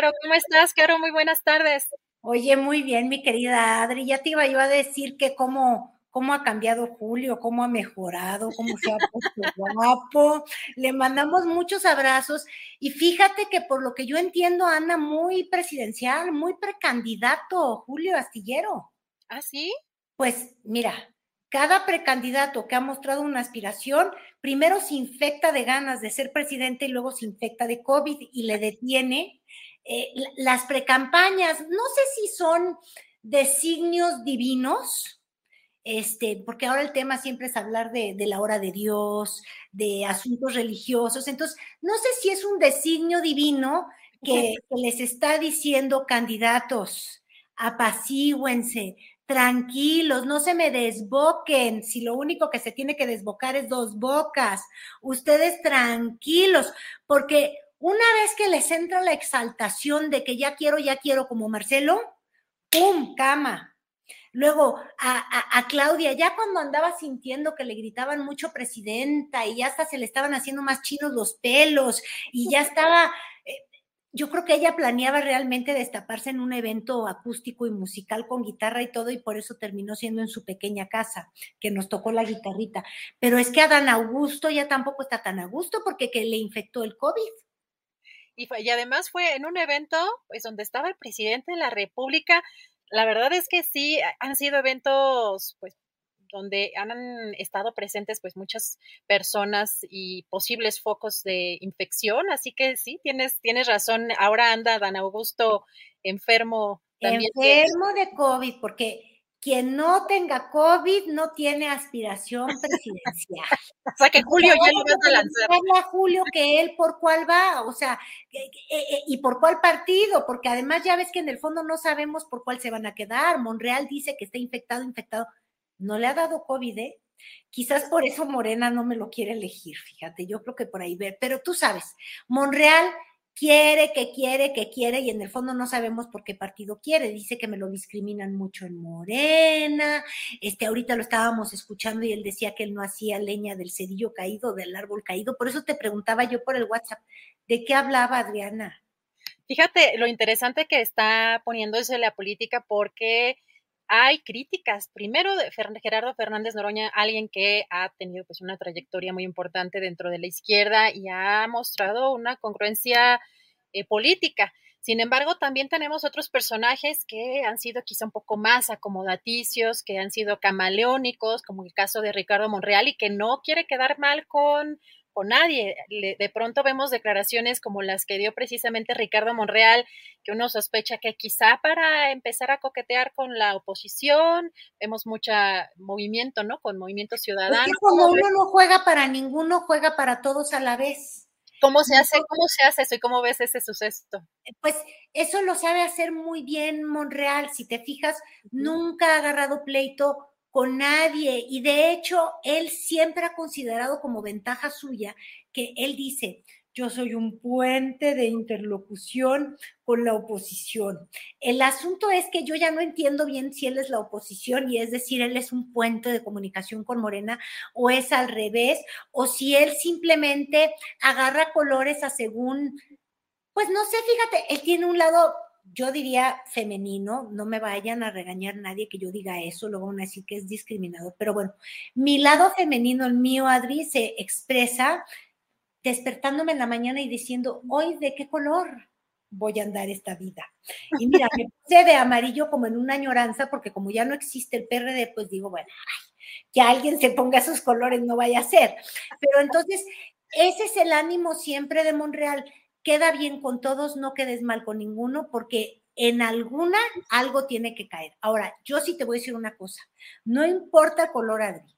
Caro, ¿cómo estás, Caro? Muy buenas tardes. Oye, muy bien, mi querida Adri. Ya te iba yo a decir que cómo, cómo ha cambiado Julio, cómo ha mejorado, cómo se ha puesto guapo. Le mandamos muchos abrazos. Y fíjate que por lo que yo entiendo, anda muy presidencial, muy precandidato, Julio Astillero. ¿Ah, sí? Pues mira, cada precandidato que ha mostrado una aspiración, primero se infecta de ganas de ser presidente y luego se infecta de COVID y le detiene eh, las precampañas, no sé si son designios divinos, este, porque ahora el tema siempre es hablar de, la hora de Dios, de asuntos religiosos, entonces no sé si es un designio divino que, que les está diciendo candidatos, apacíguense, tranquilos, no se me desboquen, si lo único que se tiene que desbocar es dos bocas, ustedes tranquilos, porque una vez que les entra la exaltación de que ya quiero, ya quiero, como Marcelo, ¡pum! Cama. Luego a, Claudia, ya cuando andaba sintiendo que le gritaban mucho presidenta y ya hasta se le estaban haciendo más chinos los pelos y ya estaba, eh, yo creo que ella planeaba realmente destaparse en un evento acústico y musical con guitarra y todo y por eso terminó siendo en su pequeña casa, que nos tocó la guitarrita. Pero es que Adán Augusto ya tampoco está tan a gusto porque que le infectó el COVID. Y, además fue en un evento pues donde estaba el presidente de la República. La verdad es que sí, han sido eventos pues donde han estado presentes pues muchas personas y posibles focos de infección, así que sí, tienes, tienes razón, ahora anda Dan Augusto enfermo también. Enfermo de COVID, porque quien no tenga COVID no tiene aspiración presidencial. o sea que Julio ya lo vas a lanzar. Julio que él por cuál va, o sea, e, e, y por cuál partido, porque además ya ves que en el fondo no sabemos por cuál se van a quedar. Monreal dice que está infectado, infectado. No le ha dado COVID, ¿eh? Quizás por eso Morena no me lo quiere elegir, fíjate, yo creo que por ahí ver, pero tú sabes, Monreal quiere, que quiere, que quiere, y en el fondo no sabemos por qué partido quiere. Dice que me lo discriminan mucho en Morena. Este, ahorita lo estábamos escuchando y él decía que él no hacía leña del cedillo caído, del árbol caído. Por eso te preguntaba yo por el WhatsApp, ¿de qué hablaba Adriana? Fíjate lo interesante que está poniéndose la política porque hay críticas, primero de Gerardo Fernández Noroña, alguien que ha tenido pues una trayectoria muy importante dentro de la izquierda y ha mostrado una congruencia eh, política. Sin embargo, también tenemos otros personajes que han sido quizá un poco más acomodaticios, que han sido camaleónicos, como el caso de Ricardo Monreal, y que no quiere quedar mal con con nadie. de pronto vemos declaraciones como las que dio precisamente Ricardo Monreal, que uno sospecha que quizá para empezar a coquetear con la oposición, vemos mucho movimiento, ¿no? Con movimiento ciudadano. Es como uno no juega para ninguno, juega para todos a la vez. ¿Cómo se hace? ¿Cómo se hace eso y cómo ves ese suceso? Pues eso lo sabe hacer muy bien Monreal. Si te fijas, nunca ha agarrado pleito con nadie. Y de hecho, él siempre ha considerado como ventaja suya que él dice, yo soy un puente de interlocución con la oposición. El asunto es que yo ya no entiendo bien si él es la oposición y es decir, él es un puente de comunicación con Morena o es al revés, o si él simplemente agarra colores a según, pues no sé, fíjate, él tiene un lado yo diría femenino, no me vayan a regañar nadie que yo diga eso, luego van a decir que es discriminador, pero bueno, mi lado femenino, el mío, Adri, se expresa despertándome en la mañana y diciendo, hoy de qué color voy a andar esta vida. Y mira, me puse de amarillo como en una añoranza, porque como ya no existe el PRD, pues digo, bueno, que alguien se ponga esos colores no vaya a ser. Pero entonces, ese es el ánimo siempre de Monreal. Queda bien con todos, no quedes mal con ninguno, porque en alguna algo tiene que caer. Ahora, yo sí te voy a decir una cosa, no importa color, Adri,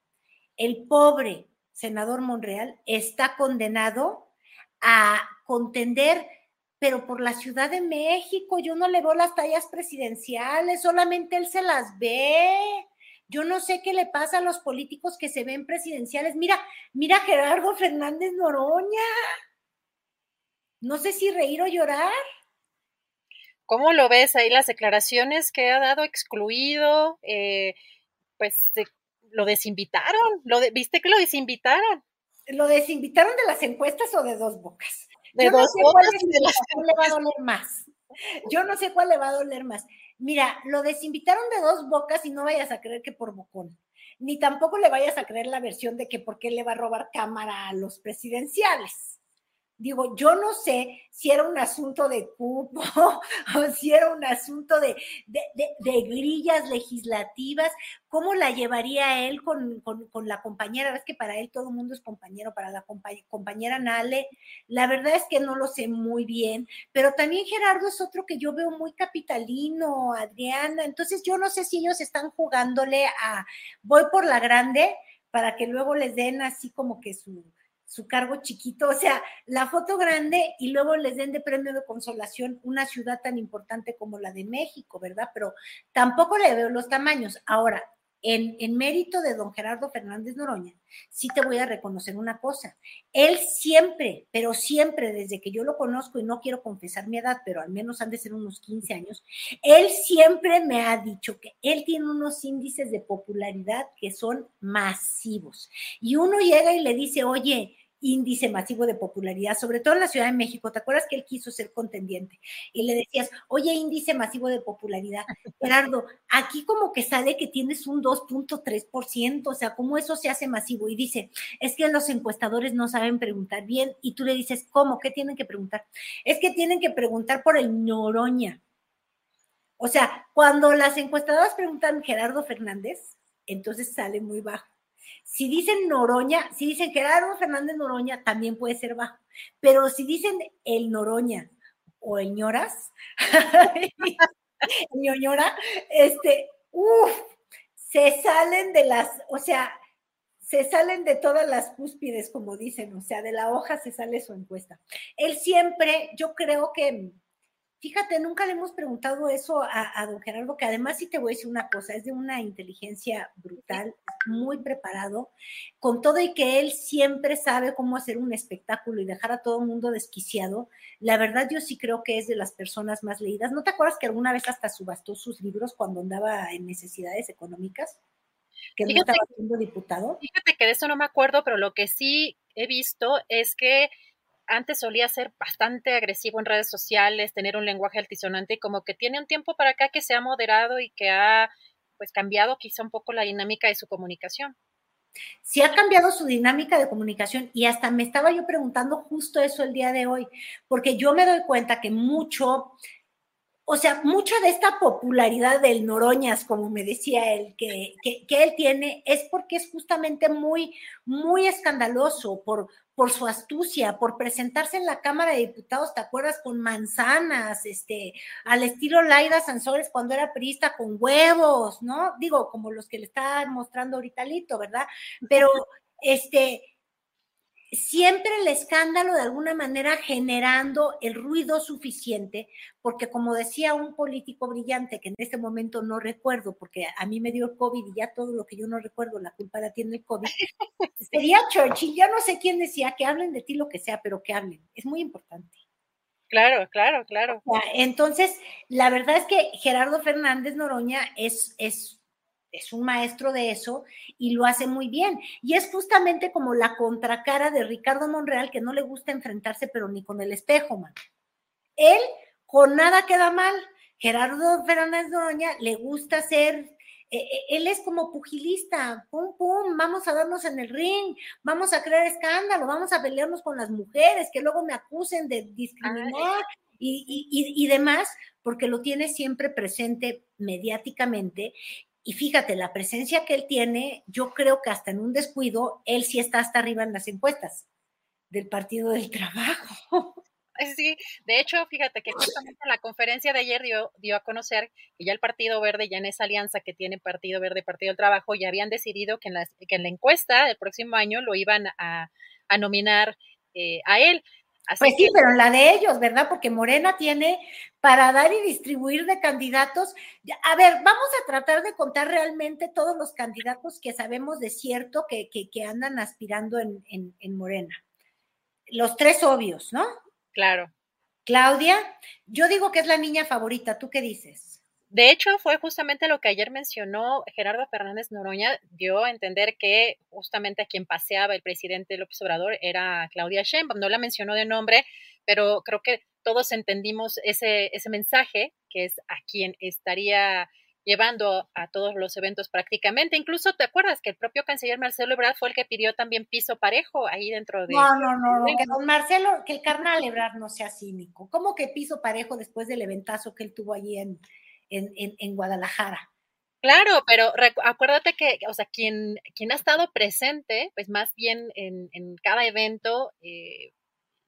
el pobre senador Monreal está condenado a contender, pero por la Ciudad de México, yo no le veo las tallas presidenciales, solamente él se las ve. Yo no sé qué le pasa a los políticos que se ven presidenciales. Mira, mira Gerardo Fernández Noroña. No sé si reír o llorar. ¿Cómo lo ves ahí las declaraciones que ha dado excluido? Eh, pues lo desinvitaron, lo ¿viste que lo desinvitaron? ¿Lo desinvitaron de las encuestas o de dos bocas? De dos bocas. Cuál le va a doler más. Yo no sé cuál le va a doler más. Mira, lo desinvitaron de dos bocas y no vayas a creer que por bocón. Ni tampoco le vayas a creer la versión de que por qué le va a robar cámara a los presidenciales. Digo, yo no sé si era un asunto de cupo o si era un asunto de, grillas legislativas, cómo la llevaría él con, la compañera. Ves que para él todo el mundo es compañero, para la compañera Nale. La verdad es que no lo sé muy bien, pero también Gerardo es otro que yo veo muy capitalino, Adriana. Entonces yo no sé si ellos están jugándole a voy por la grande para que luego les den así como que su su cargo chiquito, o sea, la foto grande y luego les den de premio de consolación una ciudad tan importante como la de México, ¿verdad? Pero tampoco le veo los tamaños. Ahora, en, en, mérito de don Gerardo Fernández Noroña, sí te voy a reconocer una cosa. Él siempre, pero siempre, desde que yo lo conozco, y no quiero confesar mi edad, pero al menos han de ser unos 15 años, él siempre me ha dicho que él tiene unos índices de popularidad que son masivos. Y uno llega y le dice, oye, índice masivo de popularidad, sobre todo en la Ciudad de México. ¿Te acuerdas que él quiso ser contendiente? Y le decías, oye, índice masivo de popularidad. Gerardo, aquí como que sale que tienes un 2.3%, o sea, ¿cómo eso se hace masivo? Y dice, es que los encuestadores no saben preguntar bien. Y tú le dices, ¿cómo? ¿Qué tienen que preguntar? Es que tienen que preguntar por el Noroña. O sea, cuando las encuestadoras preguntan Gerardo Fernández, entonces sale muy bajo. Si dicen Noroña, si dicen Gerardo Fernández Noroña, también puede ser bajo. Pero si dicen el Noroña o el ñoras, ñoñora, este, uff, se salen de las, o sea, se salen de todas las cúspides, como dicen, o sea, de la hoja se sale su encuesta. Él siempre, yo creo que Fíjate, nunca le hemos preguntado eso a, don Gerardo, que además sí te voy a decir una cosa, es de una inteligencia brutal, muy preparado, con todo y que él siempre sabe cómo hacer un espectáculo y dejar a todo el mundo desquiciado. La verdad, yo sí creo que es de las personas más leídas. ¿No te acuerdas que alguna vez hasta subastó sus libros cuando andaba en necesidades económicas? Que no estaba siendo diputado. Fíjate que de eso no me acuerdo, pero lo que sí he visto es que antes solía ser bastante agresivo en redes sociales, tener un lenguaje altisonante y como que tiene un tiempo para acá que se ha moderado y que ha pues cambiado quizá un poco la dinámica de su comunicación. Sí ha cambiado su dinámica de comunicación y hasta me estaba yo preguntando justo eso el día de hoy, porque yo me doy cuenta que mucho o sea, mucha de esta popularidad del Noroñas, como me decía él, que, que, él tiene, es porque es justamente muy, muy escandaloso por, por su astucia, por presentarse en la Cámara de Diputados, ¿te acuerdas? Con manzanas, este, al estilo Laida Sansores cuando era priista, con huevos, ¿no? Digo, como los que le está mostrando ahorita Lito, ¿verdad? Pero, este, siempre el escándalo de alguna manera generando el ruido suficiente, porque como decía un político brillante, que en este momento no recuerdo, porque a mí me dio el COVID y ya todo lo que yo no recuerdo, la culpa la tiene el COVID, sería Churchill, ya no sé quién decía, que hablen de ti lo que sea, pero que hablen, es muy importante. Claro, claro, claro. Entonces, la verdad es que Gerardo Fernández Noroña es, es es un maestro de eso y lo hace muy bien. Y es justamente como la contracara de Ricardo Monreal, que no le gusta enfrentarse, pero ni con el espejo, man. Él con nada queda mal, Gerardo Fernández Noroña le gusta ser e, e, él es como pugilista, pum, pum, vamos a darnos en el ring, vamos a crear escándalo, vamos a pelearnos con las mujeres, que luego me acusen de discriminar y, y, demás, porque lo tiene siempre presente mediáticamente. Y fíjate, la presencia que él tiene, yo creo que hasta en un descuido, él sí está hasta arriba en las encuestas del Partido del Trabajo. Sí, de hecho, fíjate que justamente en la conferencia de ayer dio, dio a conocer que ya el Partido Verde, ya en esa alianza que tiene Partido Verde, Partido del Trabajo, ya habían decidido que en la, que en la encuesta del próximo año lo iban a, a nominar eh, a él. Pues sí, pero la de ellos, ¿verdad? Porque Morena tiene para dar y distribuir de candidatos. A ver, vamos a tratar de contar realmente todos los candidatos que sabemos de cierto que, que, que andan aspirando en, en, en Morena. Los tres obvios, ¿no? Claro. Claudia, yo digo que es la niña favorita, ¿tú qué dices? De hecho, fue justamente lo que ayer mencionó Gerardo Fernández Noroña, dio a entender que justamente a quien paseaba el presidente López Obrador era Claudia Sheinbaum. No la mencionó de nombre, pero creo que todos entendimos ese, ese mensaje, que es a quien estaría llevando a todos los eventos prácticamente. Incluso te acuerdas que el propio canciller Marcelo Ebrard fue el que pidió también piso parejo ahí dentro de... No, no, no, que don Marcelo, que el carnal Ebrard no sea cínico. ¿Cómo que piso parejo después del eventazo que él tuvo allí en, en, en, Guadalajara? Claro, pero acuérdate que, o sea, quien, quien ha estado presente, pues más bien en, en cada evento, eh,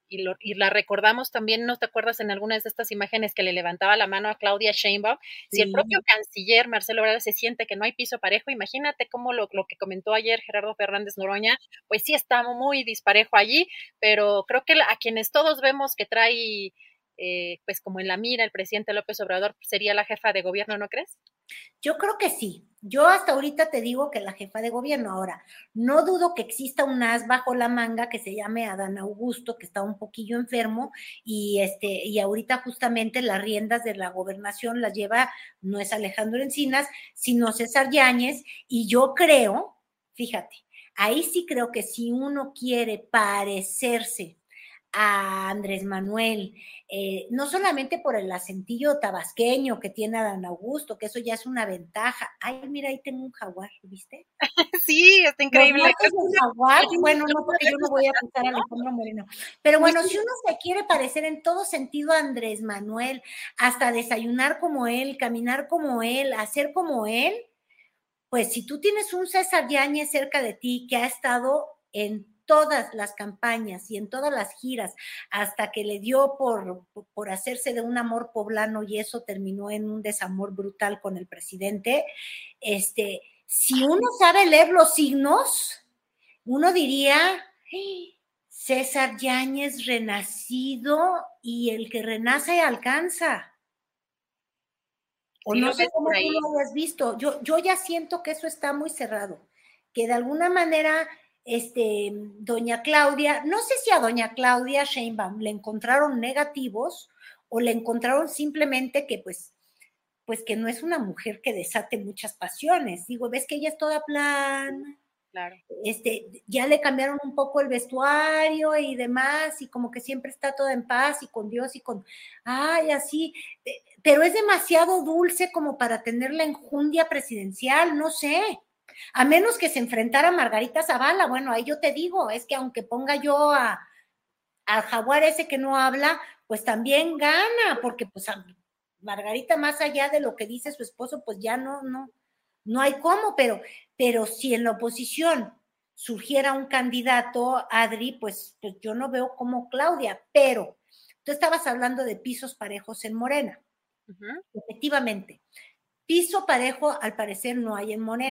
y, lo, y, la recordamos también, ¿no te acuerdas en algunas de estas imágenes que le levantaba la mano a Claudia Sheinbaum? Si el propio canciller Marcelo Ebrard se siente que no hay piso parejo, imagínate cómo lo, lo, que comentó ayer Gerardo Fernández Noroña, pues sí está muy disparejo allí, pero creo que a quienes todos vemos que trae, eh, pues como en la mira el presidente López Obrador, sería la jefa de gobierno, ¿no crees? Yo creo que sí. Yo hasta ahorita te digo que la jefa de gobierno. Ahora, no dudo que exista un as bajo la manga que se llame Adán Augusto, que está un poquillo enfermo y este y ahorita justamente las riendas de la gobernación las lleva no es Alejandro Encinas, sino César Yáñez y yo creo, fíjate, ahí sí creo que si uno quiere parecerse a Andrés Manuel, eh, no solamente por el acentillo tabasqueño que tiene Adán Augusto, que eso ya es una ventaja. Ay, mira, ahí tengo un jaguar, ¿viste? Sí, está increíble. un jaguar? Bueno, no, porque yo no voy a apuntar a Alejandro Moreno. Pero bueno, si uno se quiere parecer en todo sentido a Andrés Manuel, hasta desayunar como él, caminar como él, hacer como él, pues si tú tienes un César Yáñez cerca de ti que ha estado en todas las campañas y en todas las giras, hasta que le dio por, por hacerse de un amor poblano y eso terminó en un desamor brutal con el presidente, este, si uno sabe leer los signos, uno diría, César Yáñez renacido y el que renace alcanza. O no sé cómo tú lo has visto. Yo, yo ya siento que eso está muy cerrado, que de alguna manera este, doña Claudia, no sé si a doña Claudia Sheinbaum le encontraron negativos o le encontraron simplemente que pues, pues que no es una mujer que desate muchas pasiones. Digo, ves que ella es toda plana. Claro. Este, ya le cambiaron un poco el vestuario y demás, y como que siempre está toda en paz y con Dios y con, ay, así, eh, pero es demasiado dulce como para tener la enjundia presidencial, no sé. A menos que se enfrentara Margarita Zavala, bueno, ahí yo te digo, es que aunque ponga yo a, al jaguar ese que no habla, pues también gana, porque pues Margarita, más allá de lo que dice su esposo, pues ya no, no, no hay cómo, pero, pero si en la oposición surgiera un candidato, Adri, pues, pues yo no veo como Claudia, pero tú estabas hablando de pisos parejos en Morena. Efectivamente, piso parejo al parecer no hay en Morena.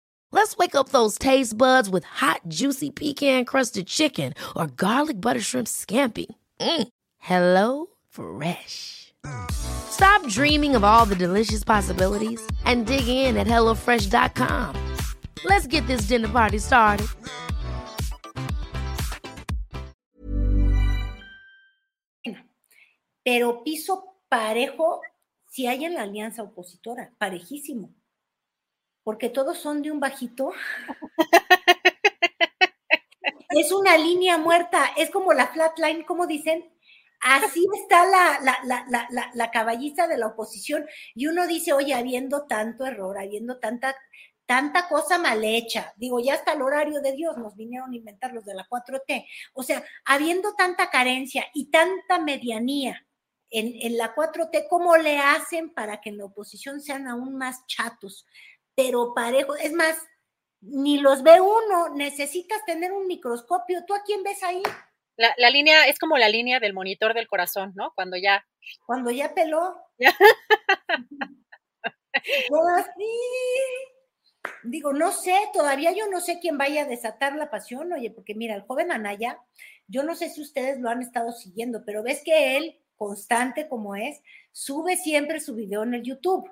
Let's wake up those taste buds with hot, juicy pecan crusted chicken or garlic butter shrimp scampi. Mm. Hello Fresh. Stop dreaming of all the delicious possibilities and dig in at HelloFresh.com. Let's get this dinner party started. Pero piso parejo si hay en la alianza opositora, parejísimo. Porque todos son de un bajito. es una línea muerta, es como la flatline, como dicen, Así está la, la, la, la, caballiza de la oposición. Y uno dice, oye, habiendo tanto error, habiendo tanta, tanta cosa mal hecha, digo, ya hasta el horario de Dios nos vinieron a inventar los de la 4T. O sea, habiendo tanta carencia y tanta medianía en, en la 4T, ¿cómo le hacen para que en la oposición sean aún más chatos? Pero parejo, es más, ni los ve uno, necesitas tener un microscopio. ¿Tú a quién ves ahí? La, línea es como la línea del monitor del corazón, ¿no? Cuando ya. Cuando ya peló. Digo, no sé, todavía yo no sé quién vaya a desatar la pasión, oye, porque mira, el joven Anaya, yo no sé si ustedes lo han estado siguiendo, pero ves que él, constante como es, sube siempre su video en el YouTube.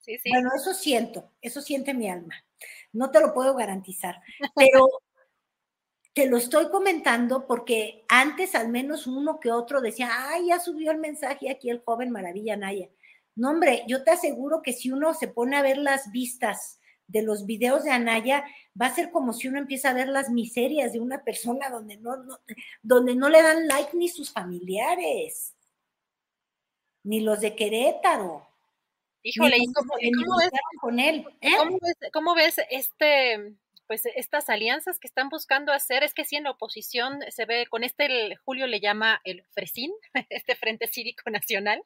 Sí, sí. Bueno, eso siento, eso siente mi alma. No te lo puedo garantizar, pero te lo estoy comentando porque antes al menos uno que otro decía, ay, ya subió el mensaje aquí el joven Maravilla Naya. No, hombre, yo te aseguro que si uno se pone a ver las vistas de los videos de Anaya, va a ser como si uno empieza a ver las miserias de una persona donde no, donde no le dan like ni sus familiares, ni los de Querétaro. Híjole, ¿y cómo, ves, con él? ¿eh? ¿Cómo ves este pues estas alianzas que están buscando hacer es que si en la oposición se ve con este Julio le llama el Fresín, este Frente Cívico Nacional,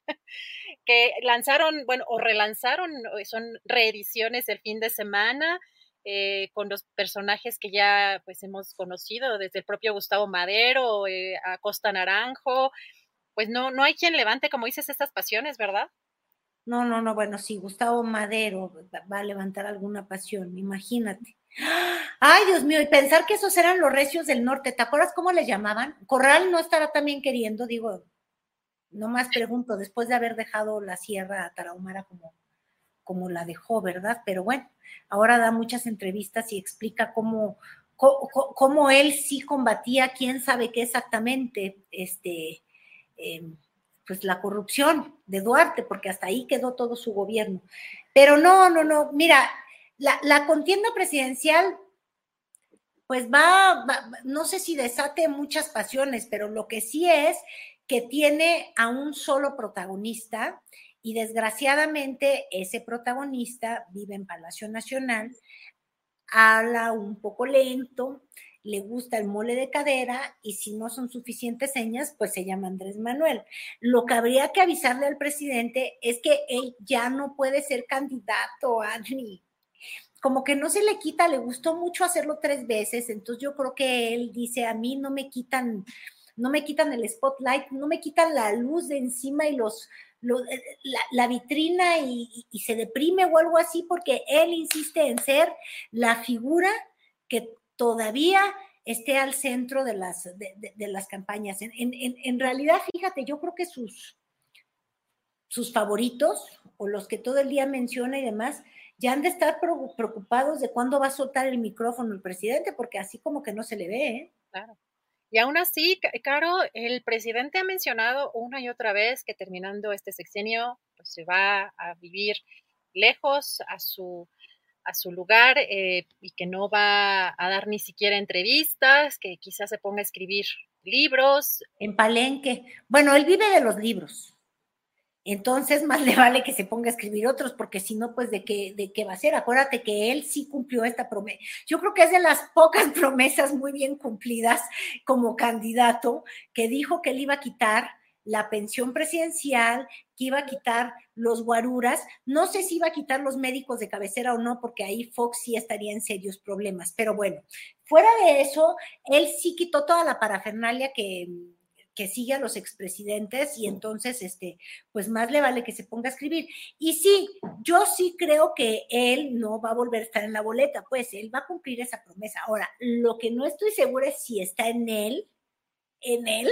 que lanzaron, bueno, o relanzaron, son reediciones el fin de semana. Eh, con los personajes que ya pues hemos conocido, desde el propio Gustavo Madero, eh, a Costa Naranjo, pues no, no hay quien levante, como dices, estas pasiones, ¿verdad? No, no, no, bueno, sí, Gustavo Madero va a levantar alguna pasión, imagínate. Ay, Dios mío, y pensar que esos eran los recios del norte, ¿te acuerdas cómo les llamaban? Corral no estará también queriendo, digo, no más pregunto, después de haber dejado la sierra tarahumara como, como la dejó, ¿verdad? Pero bueno, ahora da muchas entrevistas y explica cómo, cómo, él sí combatía, quién sabe qué exactamente, este, em, pues la corrupción de Duarte, porque hasta ahí quedó todo su gobierno. Pero no, no, no, mira, la, contienda presidencial, pues va, no sé si desate muchas pasiones, pero lo que sí es que tiene a un solo protagonista y desgraciadamente ese protagonista vive en Palacio Nacional, habla un poco lento, le gusta el mole de cadera y si no son suficientes señas, pues se llama Andrés Manuel. Lo que habría que avisarle al presidente es que él ya no puede ser candidato, Adri como que no se le quita, le gustó mucho hacerlo tres veces, entonces yo creo que él dice, a mí no me quitan, no me quitan el spotlight, no me quitan la luz de encima y los, eh, la, vitrina y, se deprime o algo así, porque él insiste en ser la figura que todavía esté al centro de las, de, las campañas. En, realidad, fíjate, yo creo que sus, sus favoritos o los que todo el día menciona y demás, ya han de estar preocupados de cuándo va a soltar el micrófono el presidente, porque así como que no se le ve. ¿eh? Claro. Y aún así, Caro, el presidente ha mencionado una y otra vez que terminando este sexenio, pues se va a vivir lejos a su, a su lugar eh, y que no va a dar ni siquiera entrevistas, que quizás se ponga a escribir libros. En Palenque. Bueno, él vive de los libros. Entonces, más le vale que se ponga a escribir otros, porque si no, pues de qué, de qué va a ser. Acuérdate que él sí cumplió esta promesa. Yo creo que es de las pocas promesas muy bien cumplidas como candidato, que dijo que él iba a quitar la pensión presidencial, que iba a quitar los guaruras. No sé si iba a quitar los médicos de cabecera o no, porque ahí Fox sí estaría en serios problemas. Pero bueno, fuera de eso, él sí quitó toda la parafernalia que que sigue a los expresidentes y entonces, este, pues más le vale que se ponga a escribir. Y sí, yo sí creo que él no va a volver a estar en la boleta, pues él va a cumplir esa promesa. Ahora, lo que no estoy segura es si está en él, en él,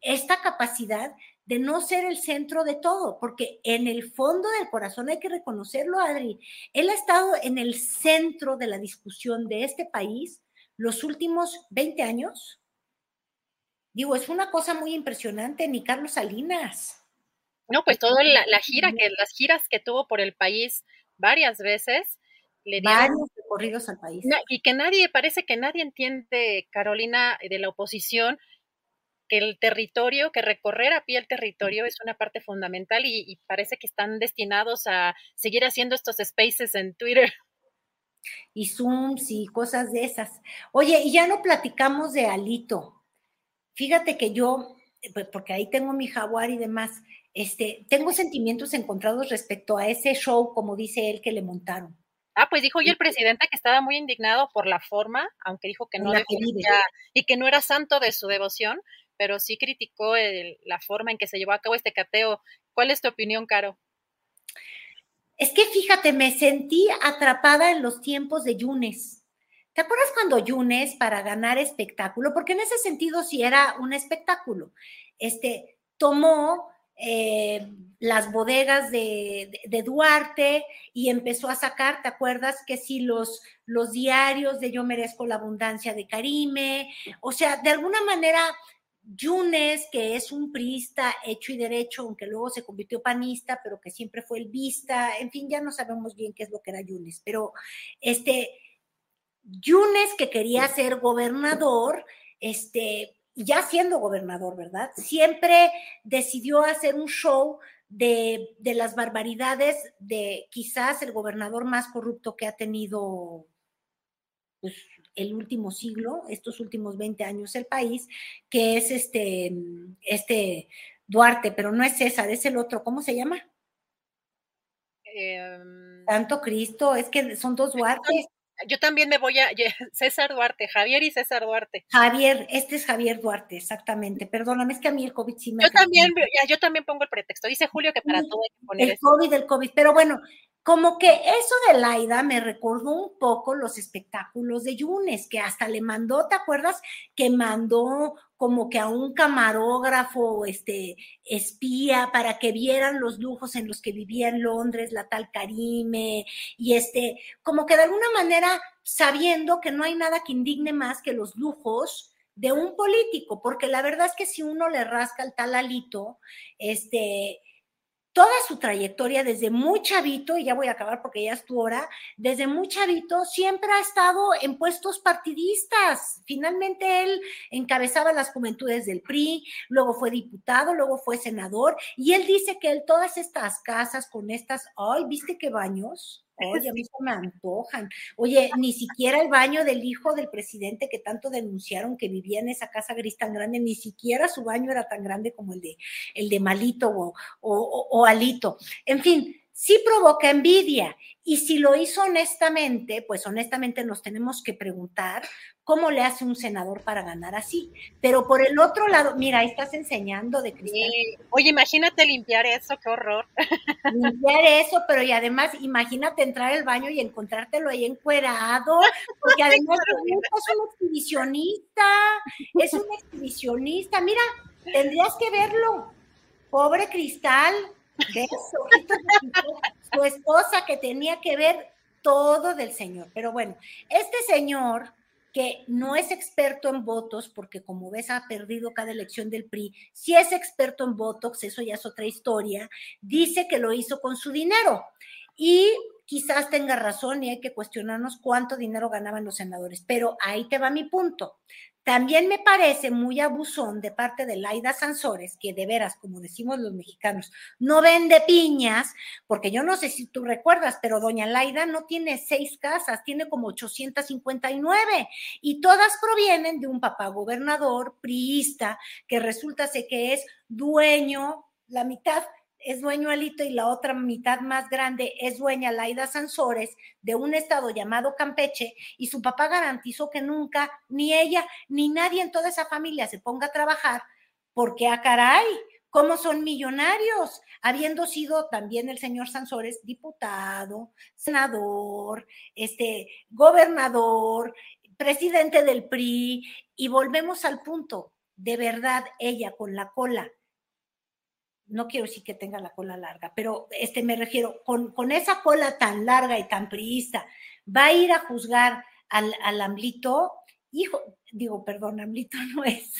esta capacidad de no ser el centro de todo, porque en el fondo del corazón hay que reconocerlo, Adri, él ha estado en el centro de la discusión de este país los últimos 20 años. Digo, es una cosa muy impresionante, ni Carlos Salinas. No, pues toda la, gira, que las giras que tuvo por el país varias veces, le varios recorridos al país. y que nadie, parece que nadie entiende, Carolina, de la oposición, que el territorio, que recorrer a pie el territorio es una parte fundamental y, parece que están destinados a seguir haciendo estos spaces en Twitter. Y Zooms y cosas de esas. Oye, y ya no platicamos de Alito. Fíjate que yo, pues, porque ahí tengo mi jaguar y demás, este, tengo sentimientos encontrados respecto a ese show, como dice él, que le montaron. Ah, pues dijo hoy el presidente que estaba muy indignado por la forma, aunque dijo que no y que no era santo de su devoción, pero sí criticó la forma en que se llevó a cabo este cateo. ¿Cuál es tu opinión, Caro? Es que fíjate, me sentí atrapada en los tiempos de Yunes. ¿Te acuerdas cuando Yunes, para ganar espectáculo, porque en ese sentido sí era un espectáculo, este, tomó eh, las bodegas de, Duarte y empezó a sacar, ¿te acuerdas? Que si los, los diarios de Yo merezco la abundancia de Karime, o sea, de alguna manera Yunes, que es un priista hecho y derecho, aunque luego se convirtió panista, pero que siempre fue el vista, en fin, ya no sabemos bien qué es lo que era Yunes, pero este, Yunes que quería ser gobernador, este, ya siendo gobernador, ¿verdad? Siempre decidió hacer un show de, de las barbaridades de quizás el gobernador más corrupto que ha tenido pues, el último siglo, estos últimos 20 años el país, que es este, este Duarte, pero no es César, es el otro, ¿cómo se llama? Em, Santo Cristo, es que son dos Duartes. Yo también me voy a César Duarte, Javier y César Duarte. Javier, este es Javier Duarte, exactamente. Perdóname, es que a mí el COVID sí me. Yo también, yo también pongo el pretexto. Dice Julio que para todo hay que poner. El COVID, el COVID. Pero bueno, como que eso de Laida me recordó un poco los espectáculos de Yunes, que hasta le mandó, ¿te acuerdas? Que mandó como que a un camarógrafo, este, espía, para que vieran los lujos en los que vivía en Londres la tal Karime, y este, como que de alguna manera sabiendo que no hay nada que indigne más que los lujos de un político, porque la verdad es que si uno le rasca el tal alito, este, toda su trayectoria desde muy chavito, y ya voy a acabar porque ya es tu hora, desde muy chavito siempre ha estado en puestos partidistas. Finalmente él encabezaba las juventudes del PRI, luego fue diputado, luego fue senador, y él dice que él todas estas casas con estas, ay, ¿viste qué baños? Oye, a mí se me antojan. Oye, ni siquiera el baño del hijo del presidente que tanto denunciaron que vivía en esa casa gris tan grande, ni siquiera su baño era tan grande como el de, el de Malito o, o Alito. En fin, sí provoca envidia. Y si lo hizo honestamente, pues honestamente nos tenemos que preguntar cómo le hace un senador para ganar así. Pero por el otro lado, mira, ahí estás enseñando de cristal. Oye, imagínate limpiar eso, qué horror. Limpiar eso, pero y además, imagínate entrar al baño y encontrártelo ahí encuerado, porque además es un exhibicionista, es un exhibicionista. Mira, tendrías que verlo. Pobre cristal, su esposa que tenía que ver todo del señor. Pero bueno, este señor que no es experto en votos, porque como ves ha perdido cada elección del PRI, si es experto en votos, eso ya es otra historia, dice que lo hizo con su dinero. Y quizás tenga razón y hay que cuestionarnos cuánto dinero ganaban los senadores, pero ahí te va mi punto. También me parece muy abusón de parte de Laida Sansores, que de veras, como decimos los mexicanos, no vende piñas, porque yo no sé si tú recuerdas, pero doña Laida no tiene seis casas, tiene como 859 y todas provienen de un papá gobernador priista que resulta que es dueño, la mitad es dueño Alito y la otra mitad más grande es dueña Laida Sansores de un estado llamado Campeche y su papá garantizó que nunca ni ella ni nadie en toda esa familia se ponga a trabajar porque a ah, caray, ¿cómo son millonarios? Habiendo sido también el señor Sansores diputado, senador, este, gobernador, presidente del PRI y volvemos al punto, de verdad ella con la cola no quiero decir que tenga la cola larga, pero este, me refiero, con, con esa cola tan larga y tan priista, va a ir a juzgar al, al Amlito, hijo, digo, perdón, Amlito no es,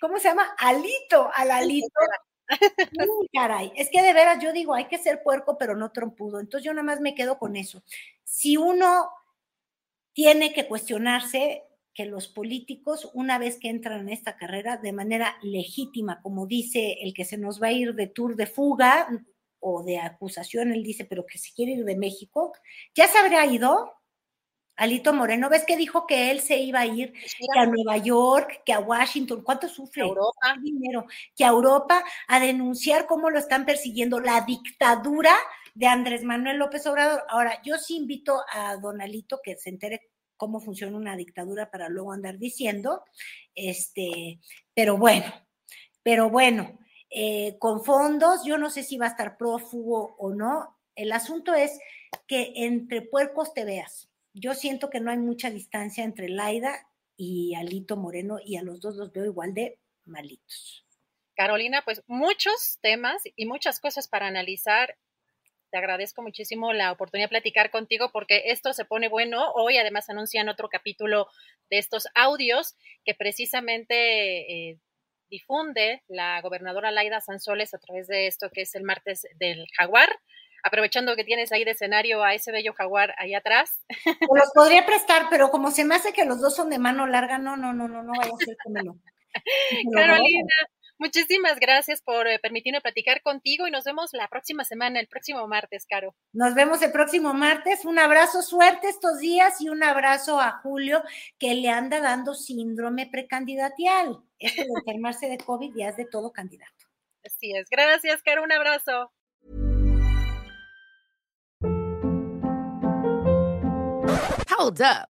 ¿cómo se llama? Alito, al Alito. caray, es que de veras yo digo, hay que ser puerco, pero no trompudo. Entonces yo nada más me quedo con eso. Si uno tiene que cuestionarse que los políticos, una vez que entran en esta carrera de manera legítima, como dice el que se nos va a ir de tour de fuga o de acusación, él dice, pero que se quiere ir de México, ya se habría ido. Alito Moreno, ¿ves que dijo que él se iba a ir que a Nueva York, que a Washington? ¿Cuánto sufre? Europa. Dinero, que a Europa a denunciar cómo lo están persiguiendo la dictadura de Andrés Manuel López Obrador. Ahora, yo sí invito a Don Alito que se entere cómo funciona una dictadura para luego andar diciendo, este, pero bueno, pero bueno, eh, con fondos, yo no sé si va a estar prófugo o no. El asunto es que entre puercos te veas. Yo siento que no hay mucha distancia entre Laida y Alito Moreno y a los dos los veo igual de malitos. Carolina, pues muchos temas y muchas cosas para analizar te agradezco muchísimo la oportunidad de platicar contigo porque esto se pone bueno. Hoy además anuncian otro capítulo de estos audios que precisamente eh, difunde la gobernadora Laida Sanzoles a través de esto que es el martes del jaguar. Aprovechando que tienes ahí de escenario a ese bello jaguar ahí atrás. los podría prestar, pero como se me hace que los dos son de mano larga, no, no, no, no, no vaya a ser como Carolina, Muchísimas gracias por eh, permitirme platicar contigo y nos vemos la próxima semana, el próximo martes, Caro. Nos vemos el próximo martes. Un abrazo, suerte estos días y un abrazo a Julio que le anda dando síndrome precandidatial. Esto de enfermarse de COVID ya es de todo candidato. Así es. Gracias, Caro. Un abrazo. Hold up.